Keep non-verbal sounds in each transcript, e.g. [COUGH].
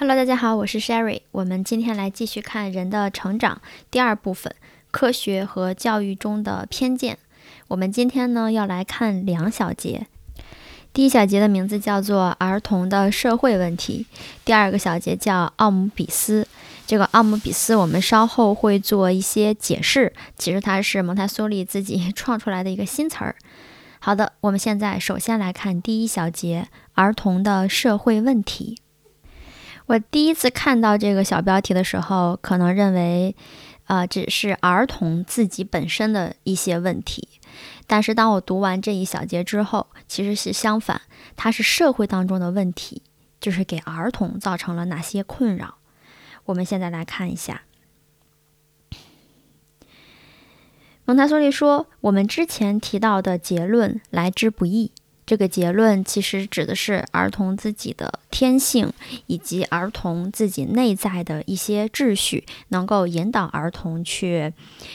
Hello，大家好，我是 Sherry。我们今天来继续看人的成长第二部分：科学和教育中的偏见。我们今天呢要来看两小节。第一小节的名字叫做“儿童的社会问题”，第二个小节叫“奥姆比斯”。这个奥姆比斯我们稍后会做一些解释，其实它是蒙台梭利自己 [LAUGHS] 创出来的一个新词儿。好的，我们现在首先来看第一小节“儿童的社会问题”。我第一次看到这个小标题的时候，可能认为，呃，只是儿童自己本身的一些问题。但是当我读完这一小节之后，其实是相反，它是社会当中的问题，就是给儿童造成了哪些困扰。我们现在来看一下，蒙台梭利说，我们之前提到的结论来之不易。这个结论其实指的是儿童自己的天性，以及儿童自己内在的一些秩序，能够引导儿童去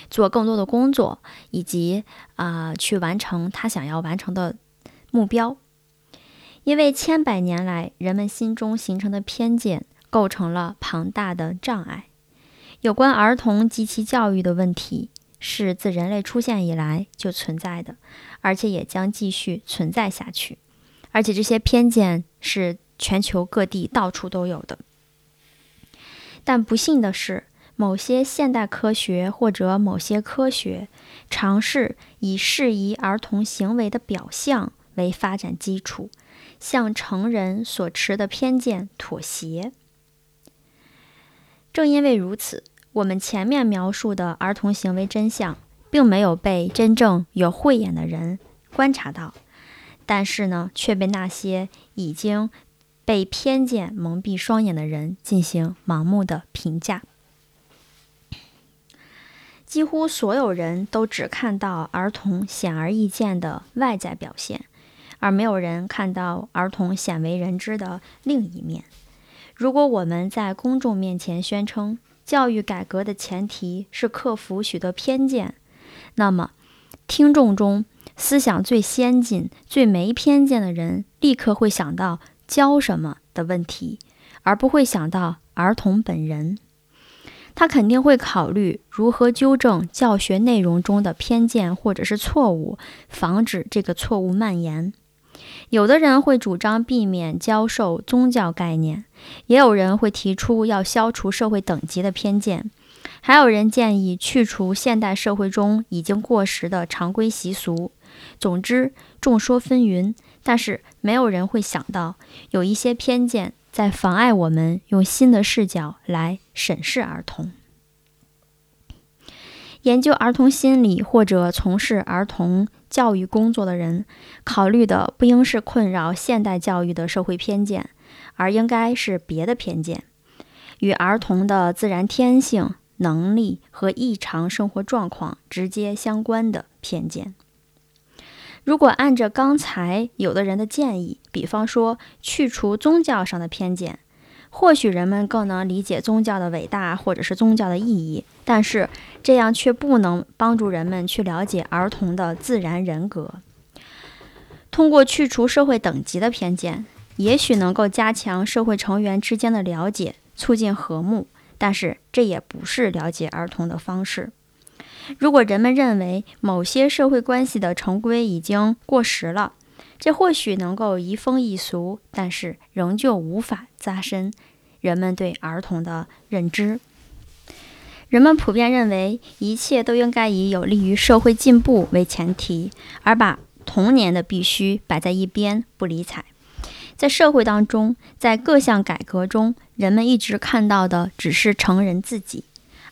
做更多的工作，以及啊去完成他想要完成的目标。因为千百年来人们心中形成的偏见，构成了庞大的障碍。有关儿童及其教育的问题。是自人类出现以来就存在的，而且也将继续存在下去。而且这些偏见是全球各地到处都有的。但不幸的是，某些现代科学或者某些科学尝试以适宜儿童行为的表象为发展基础，向成人所持的偏见妥协。正因为如此。我们前面描述的儿童行为真相，并没有被真正有慧眼的人观察到，但是呢，却被那些已经被偏见蒙蔽双眼的人进行盲目的评价。几乎所有人都只看到儿童显而易见的外在表现，而没有人看到儿童鲜为人知的另一面。如果我们在公众面前宣称，教育改革的前提是克服许多偏见。那么，听众中思想最先进、最没偏见的人，立刻会想到教什么的问题，而不会想到儿童本人。他肯定会考虑如何纠正教学内容中的偏见或者是错误，防止这个错误蔓延。有的人会主张避免教授宗教概念，也有人会提出要消除社会等级的偏见，还有人建议去除现代社会中已经过时的常规习俗。总之，众说纷纭，但是没有人会想到，有一些偏见在妨碍我们用新的视角来审视儿童。研究儿童心理或者从事儿童教育工作的人，考虑的不应是困扰现代教育的社会偏见，而应该是别的偏见，与儿童的自然天性、能力和异常生活状况直接相关的偏见。如果按照刚才有的人的建议，比方说去除宗教上的偏见。或许人们更能理解宗教的伟大，或者是宗教的意义，但是这样却不能帮助人们去了解儿童的自然人格。通过去除社会等级的偏见，也许能够加强社会成员之间的了解，促进和睦，但是这也不是了解儿童的方式。如果人们认为某些社会关系的成规已经过时了，这或许能够移风易俗，但是仍旧无法加深人们对儿童的认知。人们普遍认为，一切都应该以有利于社会进步为前提，而把童年的必须摆在一边不理睬。在社会当中，在各项改革中，人们一直看到的只是成人自己，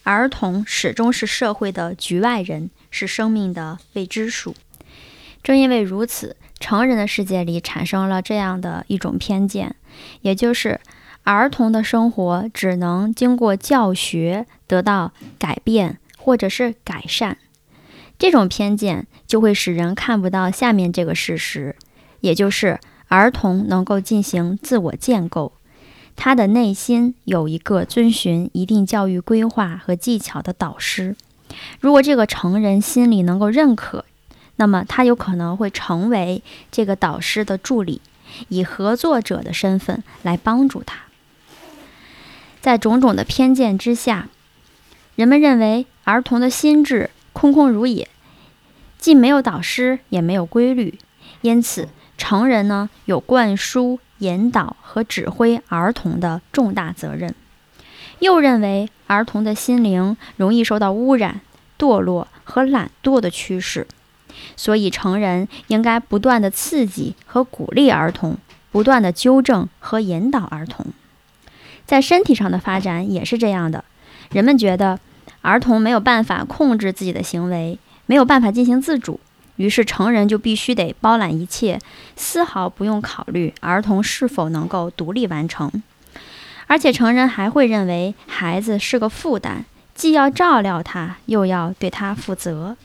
儿童始终是社会的局外人，是生命的未知数。正因为如此。成人的世界里产生了这样的一种偏见，也就是儿童的生活只能经过教学得到改变或者是改善。这种偏见就会使人看不到下面这个事实，也就是儿童能够进行自我建构，他的内心有一个遵循一定教育规划和技巧的导师。如果这个成人心里能够认可。那么，他有可能会成为这个导师的助理，以合作者的身份来帮助他。在种种的偏见之下，人们认为儿童的心智空空如也，既没有导师，也没有规律，因此成人呢有灌输、引导和指挥儿童的重大责任。又认为儿童的心灵容易受到污染、堕落和懒惰的趋势，所以成人应该不断的刺激和鼓励儿童，不断的纠正和引导儿童。在身体上的发展也是这样的，人们觉得儿童没有办法控制自己的行为，没有办法进行自主，于是成人就必须得包揽一切，丝毫不用考虑儿童是否能够独立完成。而且成人还会认为孩子是个负担，既要照料他，又要对他负责。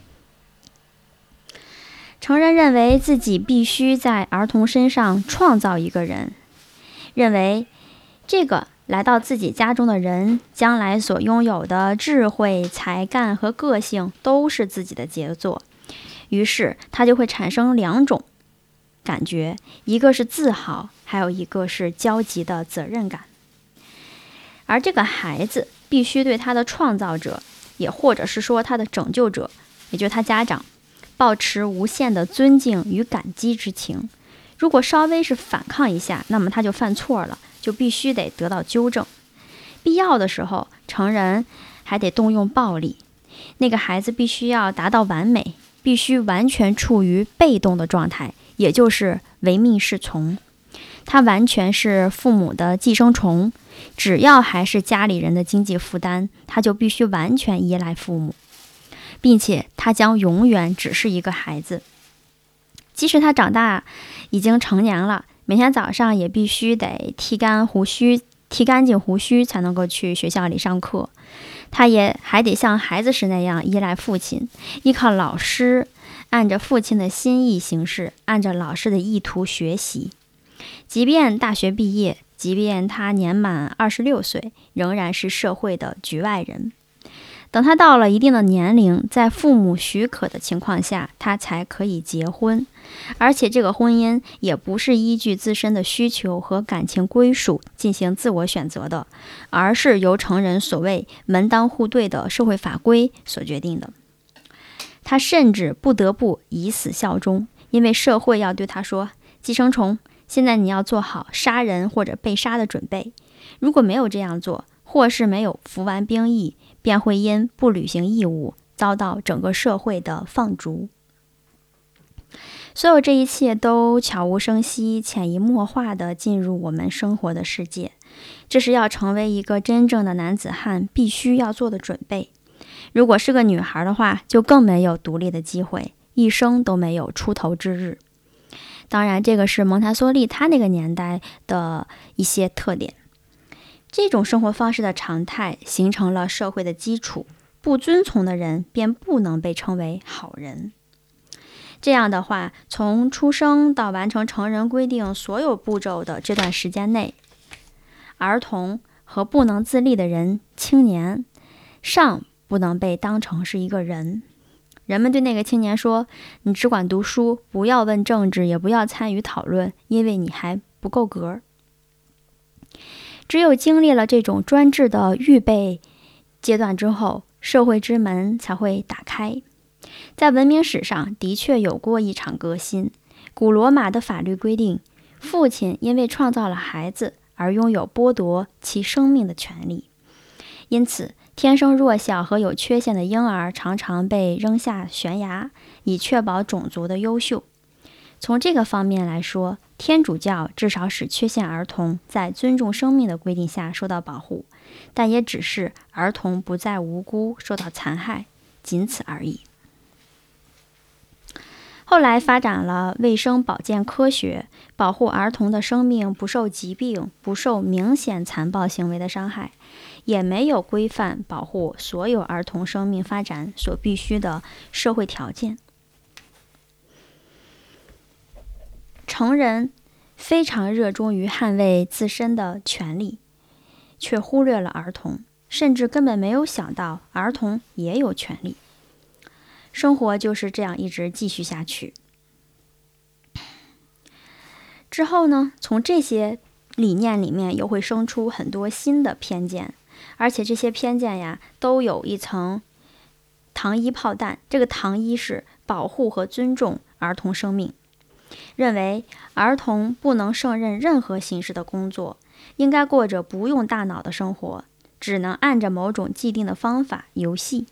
成人认为自己必须在儿童身上创造一个人，认为这个来到自己家中的人将来所拥有的智慧、才干和个性都是自己的杰作，于是他就会产生两种感觉：一个是自豪，还有一个是焦急的责任感。而这个孩子必须对他的创造者，也或者是说他的拯救者，也就是他家长，保持无限的尊敬与感激之情。如果稍微是反抗一下，那么他就犯错了，就必须得得到纠正。必要的时候，成人还得动用暴力。那个孩子必须要达到完美，必须完全处于被动的状态，也就是唯命是从。他完全是父母的寄生虫。只要还是家里人的经济负担，他就必须完全依赖父母，并且他将永远只是一个孩子。即使他长大，已经成年了，每天早上也必须得剃干胡须，剃干净胡须才能够去学校里上课。他也还得像孩子时那样依赖父亲，依靠老师，按着父亲的心意行事，按着老师的意图学习。即便大学毕业。即便他年满二十六岁，仍然是社会的局外人。等他到了一定的年龄，在父母许可的情况下，他才可以结婚。而且，这个婚姻也不是依据自身的需求和感情归属进行自我选择的，而是由成人所谓门当户对的社会法规所决定的。他甚至不得不以死效忠，因为社会要对他说：“寄生虫。”现在你要做好杀人或者被杀的准备。如果没有这样做，或是没有服完兵役，便会因不履行义务遭到整个社会的放逐。所有这一切都悄无声息、潜移默化地进入我们生活的世界。这是要成为一个真正的男子汉必须要做的准备。如果是个女孩的话，就更没有独立的机会，一生都没有出头之日。当然，这个是蒙台梭利他那个年代的一些特点。这种生活方式的常态形成了社会的基础，不遵从的人便不能被称为好人。这样的话，从出生到完成成人规定所有步骤的这段时间内，儿童和不能自立的人、青年尚不能被当成是一个人。人们对那个青年说：“你只管读书，不要问政治，也不要参与讨论，因为你还不够格。”只有经历了这种专制的预备阶段之后，社会之门才会打开。在文明史上的确有过一场革新。古罗马的法律规定，父亲因为创造了孩子而拥有剥夺其生命的权利，因此。天生弱小和有缺陷的婴儿常常被扔下悬崖，以确保种族的优秀。从这个方面来说，天主教至少使缺陷儿童在尊重生命的规定下受到保护，但也只是儿童不再无辜受到残害，仅此而已。后来发展了卫生保健科学，保护儿童的生命不受疾病、不受明显残暴行为的伤害。也没有规范保护所有儿童生命发展所必须的社会条件。成人非常热衷于捍卫自身的权利，却忽略了儿童，甚至根本没有想到儿童也有权利。生活就是这样一直继续下去。之后呢？从这些理念里面又会生出很多新的偏见，而且这些偏见呀，都有一层糖衣炮弹。这个糖衣是保护和尊重儿童生命，认为儿童不能胜任任何形式的工作，应该过着不用大脑的生活，只能按着某种既定的方法游戏。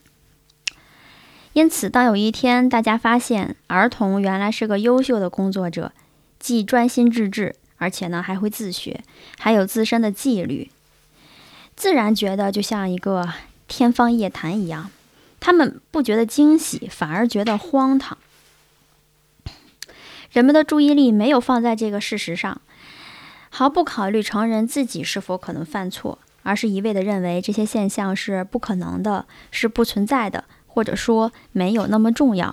因此，当有一天大家发现儿童原来是个优秀的工作者，既专心致志。而且呢，还会自学，还有自身的纪律，自然觉得就像一个天方夜谭一样。他们不觉得惊喜，反而觉得荒唐。人们的注意力没有放在这个事实上，毫不考虑成人自己是否可能犯错，而是一味的认为这些现象是不可能的，是不存在的，或者说没有那么重要。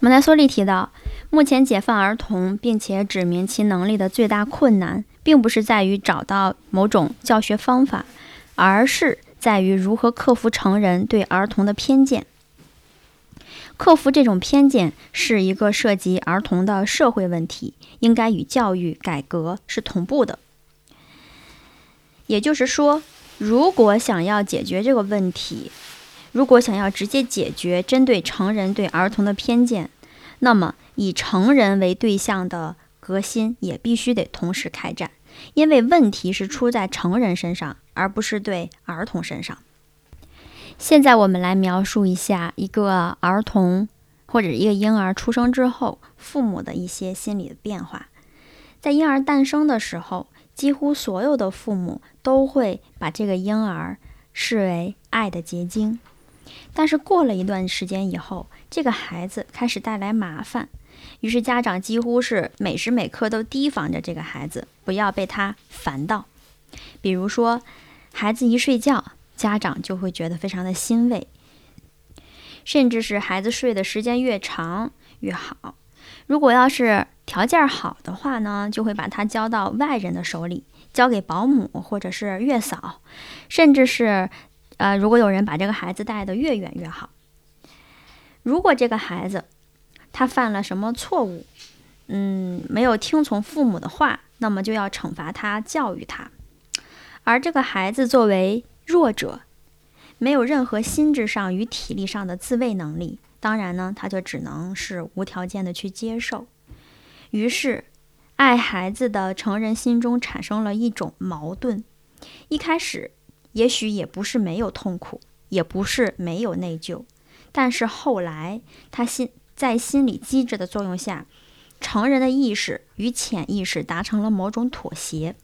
蒙台梭利提到。目前解放儿童，并且指明其能力的最大困难，并不是在于找到某种教学方法，而是在于如何克服成人对儿童的偏见。克服这种偏见是一个涉及儿童的社会问题，应该与教育改革是同步的。也就是说，如果想要解决这个问题，如果想要直接解决针对成人对儿童的偏见，那么。以成人为对象的革新也必须得同时开展，因为问题是出在成人身上，而不是对儿童身上。现在我们来描述一下一个儿童或者一个婴儿出生之后，父母的一些心理的变化。在婴儿诞生的时候，几乎所有的父母都会把这个婴儿视为爱的结晶，但是过了一段时间以后，这个孩子开始带来麻烦。于是家长几乎是每时每刻都提防着这个孩子，不要被他烦到。比如说，孩子一睡觉，家长就会觉得非常的欣慰；甚至是孩子睡的时间越长越好。如果要是条件好的话呢，就会把他交到外人的手里，交给保姆或者是月嫂，甚至是呃，如果有人把这个孩子带得越远越好。如果这个孩子，他犯了什么错误？嗯，没有听从父母的话，那么就要惩罚他，教育他。而这个孩子作为弱者，没有任何心智上与体力上的自卫能力，当然呢，他就只能是无条件的去接受。于是，爱孩子的成人心中产生了一种矛盾。一开始，也许也不是没有痛苦，也不是没有内疚，但是后来，他心。在心理机制的作用下，成人的意识与潜意识达成了某种妥协。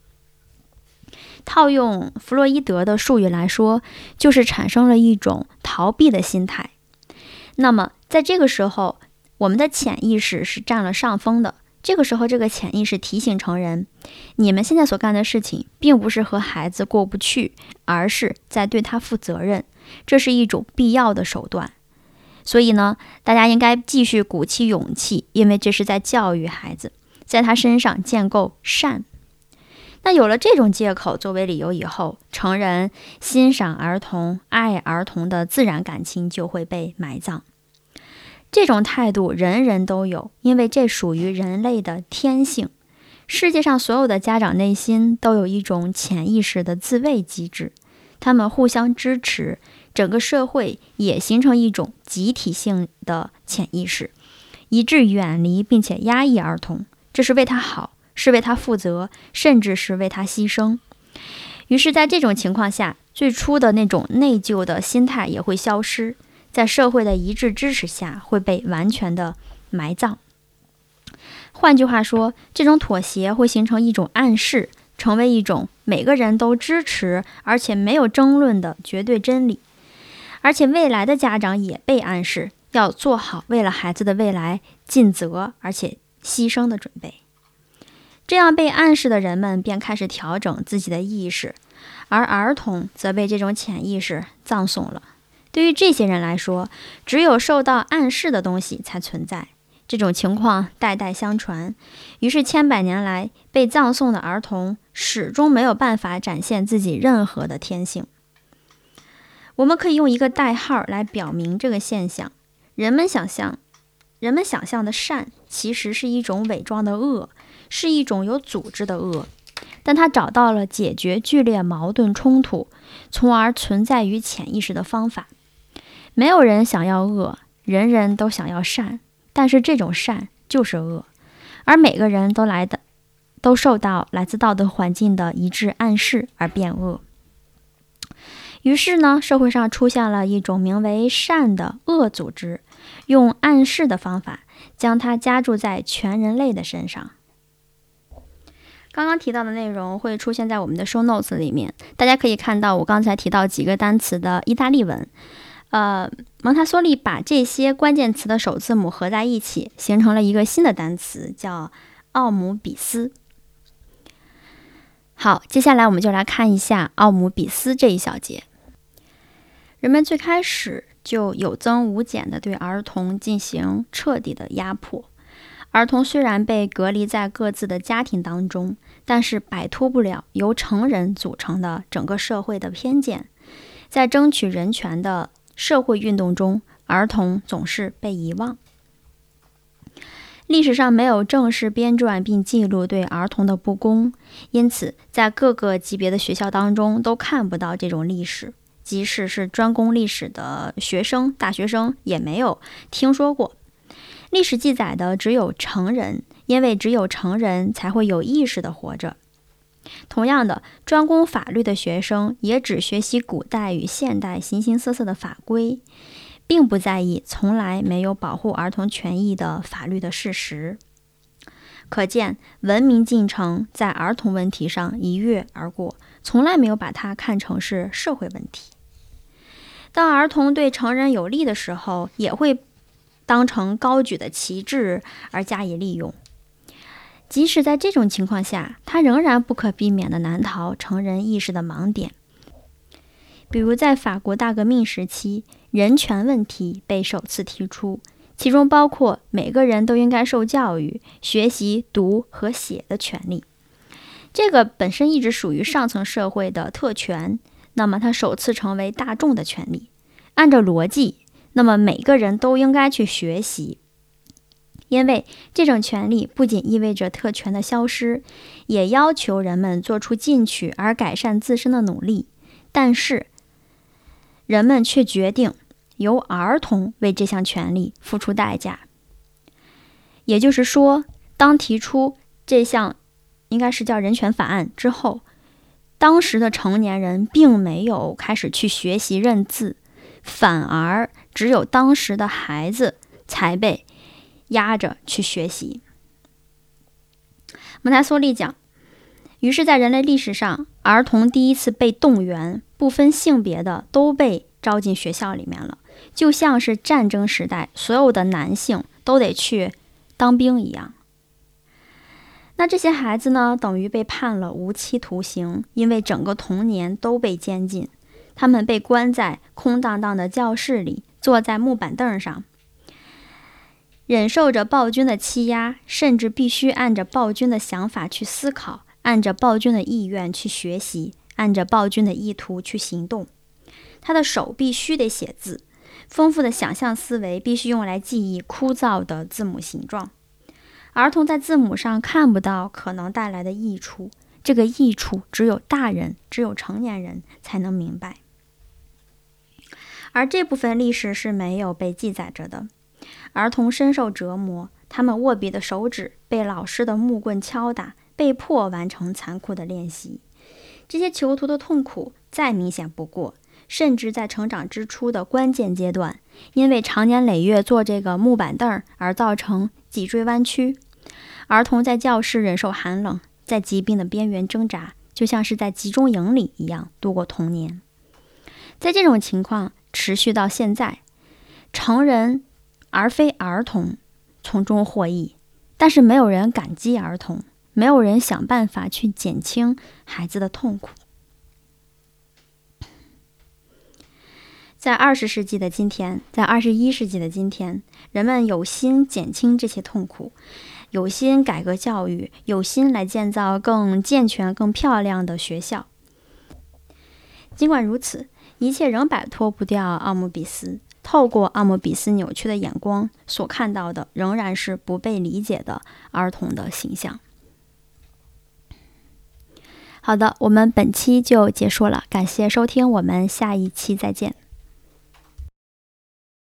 套用弗洛伊德的术语来说，就是产生了一种逃避的心态。那么，在这个时候，我们的潜意识是占了上风的。这个时候，这个潜意识提醒成人：你们现在所干的事情，并不是和孩子过不去，而是在对他负责任。这是一种必要的手段。所以呢，大家应该继续鼓起勇气，因为这是在教育孩子，在他身上建构善。那有了这种借口作为理由以后，成人欣赏儿童、爱儿童的自然感情就会被埋葬。这种态度人人都有，因为这属于人类的天性。世界上所有的家长内心都有一种潜意识的自卫机制，他们互相支持。整个社会也形成一种集体性的潜意识，以致远离并且压抑儿童，这是为他好，是为他负责，甚至是为他牺牲。于是，在这种情况下，最初的那种内疚的心态也会消失，在社会的一致支持下，会被完全的埋葬。换句话说，这种妥协会形成一种暗示，成为一种每个人都支持而且没有争论的绝对真理。而且未来的家长也被暗示要做好为了孩子的未来尽责而且牺牲的准备。这样被暗示的人们便开始调整自己的意识，而儿童则被这种潜意识葬送了。对于这些人来说，只有受到暗示的东西才存在。这种情况代代相传，于是千百年来被葬送的儿童始终没有办法展现自己任何的天性。我们可以用一个代号来表明这个现象：人们想象，人们想象的善，其实是一种伪装的恶，是一种有组织的恶。但他找到了解决剧烈矛盾冲突，从而存在于潜意识的方法。没有人想要恶，人人都想要善，但是这种善就是恶，而每个人都来的都受到来自道德环境的一致暗示而变恶。于是呢，社会上出现了一种名为善的恶组织，用暗示的方法将它加注在全人类的身上。刚刚提到的内容会出现在我们的 show notes 里面，大家可以看到我刚才提到几个单词的意大利文。呃，蒙台梭利把这些关键词的首字母合在一起，形成了一个新的单词，叫奥姆比斯。好，接下来我们就来看一下奥姆比斯这一小节。人们最开始就有增无减地对儿童进行彻底的压迫。儿童虽然被隔离在各自的家庭当中，但是摆脱不了由成人组成的整个社会的偏见。在争取人权的社会运动中，儿童总是被遗忘。历史上没有正式编撰并记录对儿童的不公，因此在各个级别的学校当中都看不到这种历史。即使是专攻历史的学生、大学生，也没有听说过。历史记载的只有成人，因为只有成人才会有意识的活着。同样的，专攻法律的学生也只学习古代与现代形形色色的法规，并不在意从来没有保护儿童权益的法律的事实。可见，文明进程在儿童问题上一跃而过，从来没有把它看成是社会问题。当儿童对成人有利的时候，也会当成高举的旗帜而加以利用。即使在这种情况下，他仍然不可避免地难逃成人意识的盲点。比如，在法国大革命时期，人权问题被首次提出，其中包括每个人都应该受教育、学习读和写的权利。这个本身一直属于上层社会的特权。那么，它首次成为大众的权利。按照逻辑，那么每个人都应该去学习，因为这种权利不仅意味着特权的消失，也要求人们做出进取而改善自身的努力。但是，人们却决定由儿童为这项权利付出代价。也就是说，当提出这项应该是叫人权法案之后。当时的成年人并没有开始去学习认字，反而只有当时的孩子才被压着去学习。蒙台梭利讲，于是，在人类历史上，儿童第一次被动员，不分性别的都被招进学校里面了，就像是战争时代所有的男性都得去当兵一样。那这些孩子呢，等于被判了无期徒刑，因为整个童年都被监禁。他们被关在空荡荡的教室里，坐在木板凳上，忍受着暴君的欺压，甚至必须按着暴君的想法去思考，按着暴君的意愿去学习，按着暴君的意图去行动。他的手必须得写字，丰富的想象思维必须用来记忆枯燥的字母形状。儿童在字母上看不到可能带来的益处，这个益处只有大人、只有成年人才能明白。而这部分历史是没有被记载着的。儿童深受折磨，他们握笔的手指被老师的木棍敲打，被迫完成残酷的练习。这些囚徒的痛苦再明显不过，甚至在成长之初的关键阶段，因为长年累月坐这个木板凳而造成脊椎弯曲。儿童在教室忍受寒冷，在疾病的边缘挣扎，就像是在集中营里一样度过童年。在这种情况持续到现在，成人而非儿童从中获益，但是没有人感激儿童，没有人想办法去减轻孩子的痛苦。在二十世纪的今天，在二十一世纪的今天，人们有心减轻这些痛苦。有心改革教育，有心来建造更健全、更漂亮的学校。尽管如此，一切仍摆脱不掉奥姆比斯。透过奥姆比斯扭曲的眼光所看到的，仍然是不被理解的儿童的形象。好的，我们本期就结束了，感谢收听，我们下一期再见。